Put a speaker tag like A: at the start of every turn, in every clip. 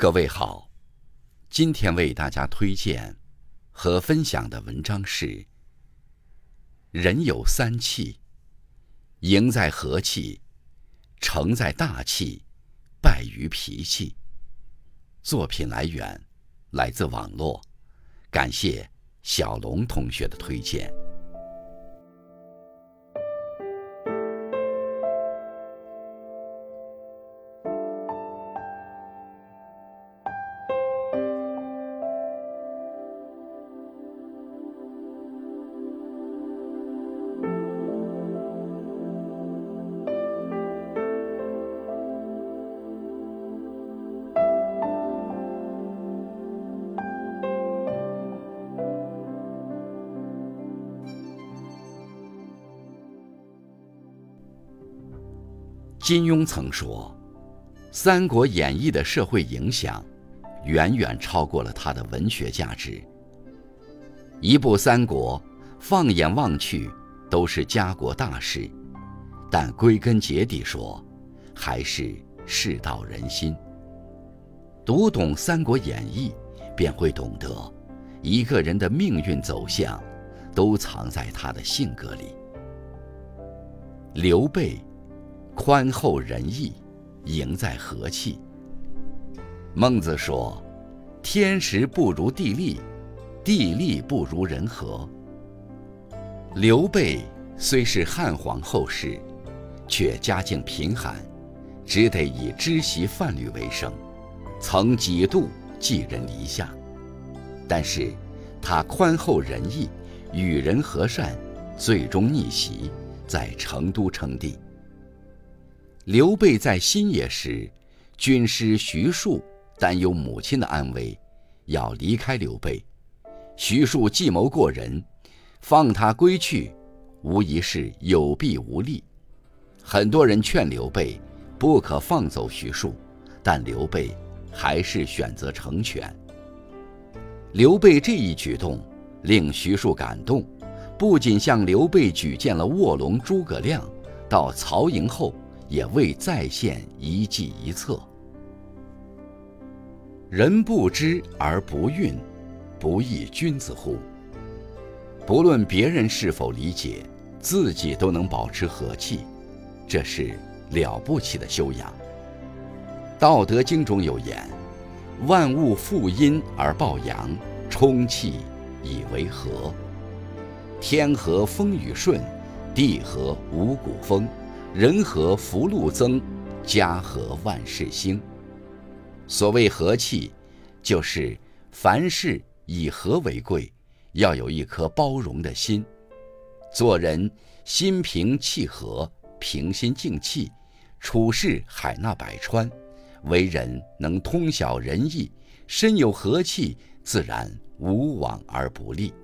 A: 各位好，今天为大家推荐和分享的文章是：人有三气，赢在和气，成在大气，败于脾气。作品来源来自网络，感谢小龙同学的推荐。金庸曾说，《三国演义》的社会影响远远超过了它的文学价值。一部《三国》，放眼望去都是家国大事，但归根结底说，还是世道人心。读懂《三国演义》，便会懂得，一个人的命运走向，都藏在他的性格里。刘备。宽厚仁义，赢在和气。孟子说：“天时不如地利，地利不如人和。”刘备虽是汉皇后世，却家境贫寒，只得以织席贩履为生，曾几度寄人篱下。但是，他宽厚仁义，与人和善，最终逆袭，在成都称帝。刘备在新野时，军师徐庶担忧母亲的安危，要离开刘备。徐庶计谋过人，放他归去，无疑是有弊无利。很多人劝刘备不可放走徐庶，但刘备还是选择成全。刘备这一举动令徐庶感动，不仅向刘备举荐了卧龙诸葛亮，到曹营后。也未再现一计一策。人不知而不愠，不亦君子乎？不论别人是否理解，自己都能保持和气，这是了不起的修养。《道德经》中有言：“万物负阴而抱阳，充气以为和。天和风雨顺，地和五谷丰。”人和福禄增，家和万事兴。所谓和气，就是凡事以和为贵，要有一颗包容的心。做人心平气和，平心静气，处事海纳百川，为人能通晓仁义，身有和气，自然无往而不利。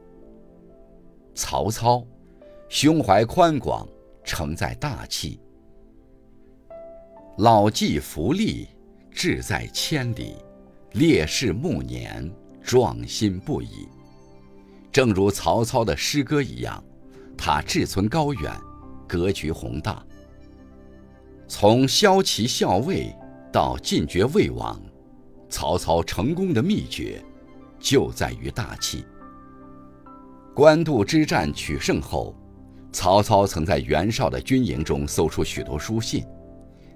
A: 曹操，胸怀宽广。承载大气，老骥伏枥，志在千里；烈士暮年，壮心不已。正如曹操的诗歌一样，他志存高远，格局宏大。从骁骑校尉到进爵魏王，曹操成功的秘诀就在于大气。官渡之战取胜后。曹操曾在袁绍的军营中搜出许多书信，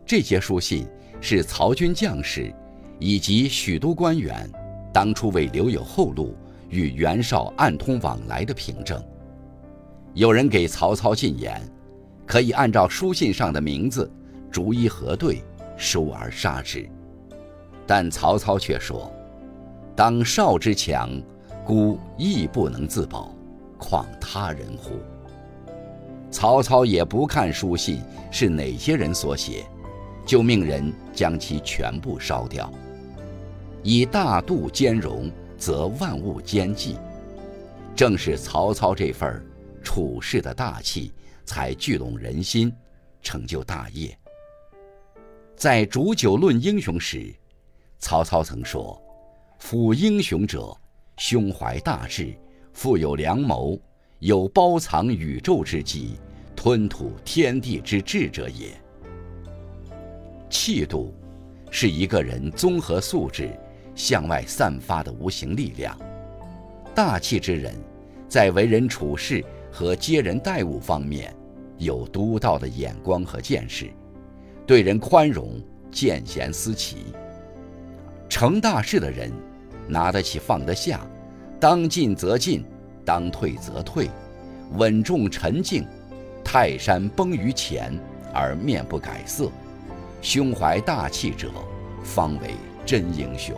A: 这些书信是曹军将士以及许多官员当初为留有后路与袁绍暗通往来的凭证。有人给曹操进言，可以按照书信上的名字逐一核对，收而杀之。但曹操却说：“当绍之强，孤亦不能自保，况他人乎？”曹操也不看书信是哪些人所写，就命人将其全部烧掉。以大度兼容，则万物兼济。正是曹操这份处世的大气，才聚拢人心，成就大业。在煮酒论英雄时，曹操曾说：“夫英雄者，胸怀大志，富有良谋。”有包藏宇宙之机，吞吐天地之志者也。气度，是一个人综合素质向外散发的无形力量。大气之人，在为人处事和接人待物方面，有独到的眼光和见识，对人宽容，见贤思齐。成大事的人，拿得起放得下，当进则进，当退则退，稳重沉静。泰山崩于前而面不改色，胸怀大气者，方为真英雄。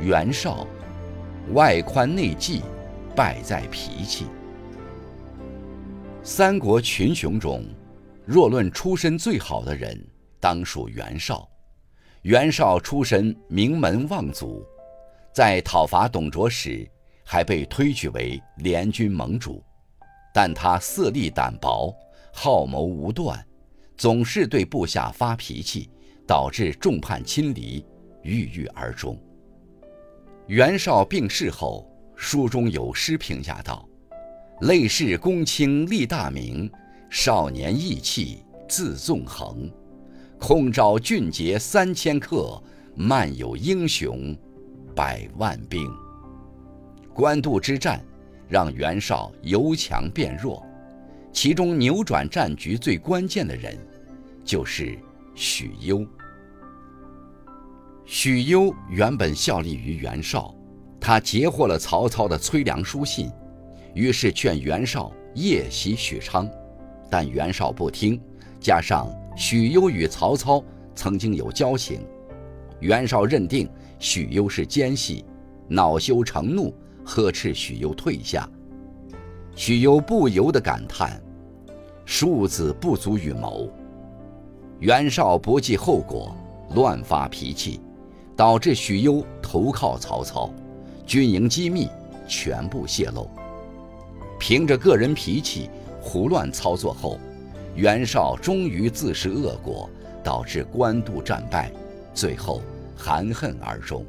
A: 袁绍，外宽内忌，败在脾气。三国群雄中，若论出身最好的人，当属袁绍。袁绍出身名门望族，在讨伐董卓时，还被推举为联军盟主。但他色厉胆薄，好谋无断，总是对部下发脾气，导致众叛亲离，郁郁而终。袁绍病逝后，书中有诗评价道：“累世公卿立大名，少年意气自纵横。空招俊杰三千客，漫有英雄百万兵。”官渡之战。让袁绍由强变弱，其中扭转战局最关键的人，就是许攸。许攸原本效力于袁绍，他截获了曹操的催粮书信，于是劝袁绍夜袭许昌，但袁绍不听，加上许攸与曹操曾经有交情，袁绍认定许攸是奸细，恼羞成怒。呵斥许攸退下，许攸不由得感叹：“庶子不足与谋。”袁绍不计后果，乱发脾气，导致许攸投靠曹操，军营机密全部泄露。凭着个人脾气胡乱操作后，袁绍终于自食恶果，导致官渡战败，最后含恨而终。《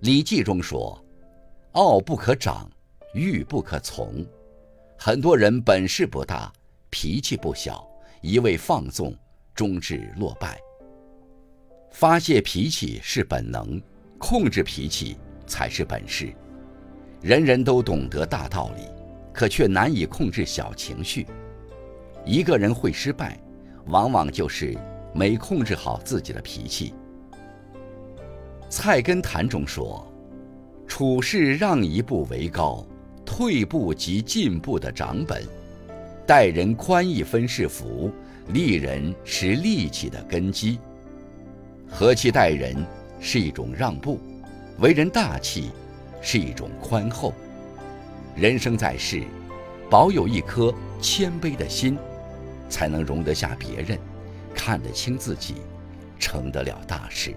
A: 礼记》中说。傲不可长，欲不可从。很多人本事不大，脾气不小，一味放纵，终至落败。发泄脾气是本能，控制脾气才是本事。人人都懂得大道理，可却难以控制小情绪。一个人会失败，往往就是没控制好自己的脾气。《菜根谭》中说。处事让一步为高，退步即进步的长本；待人宽一分是福，利人是利己的根基。和气待人是一种让步，为人大气是一种宽厚。人生在世，保有一颗谦卑的心，才能容得下别人，看得清自己，成得了大事。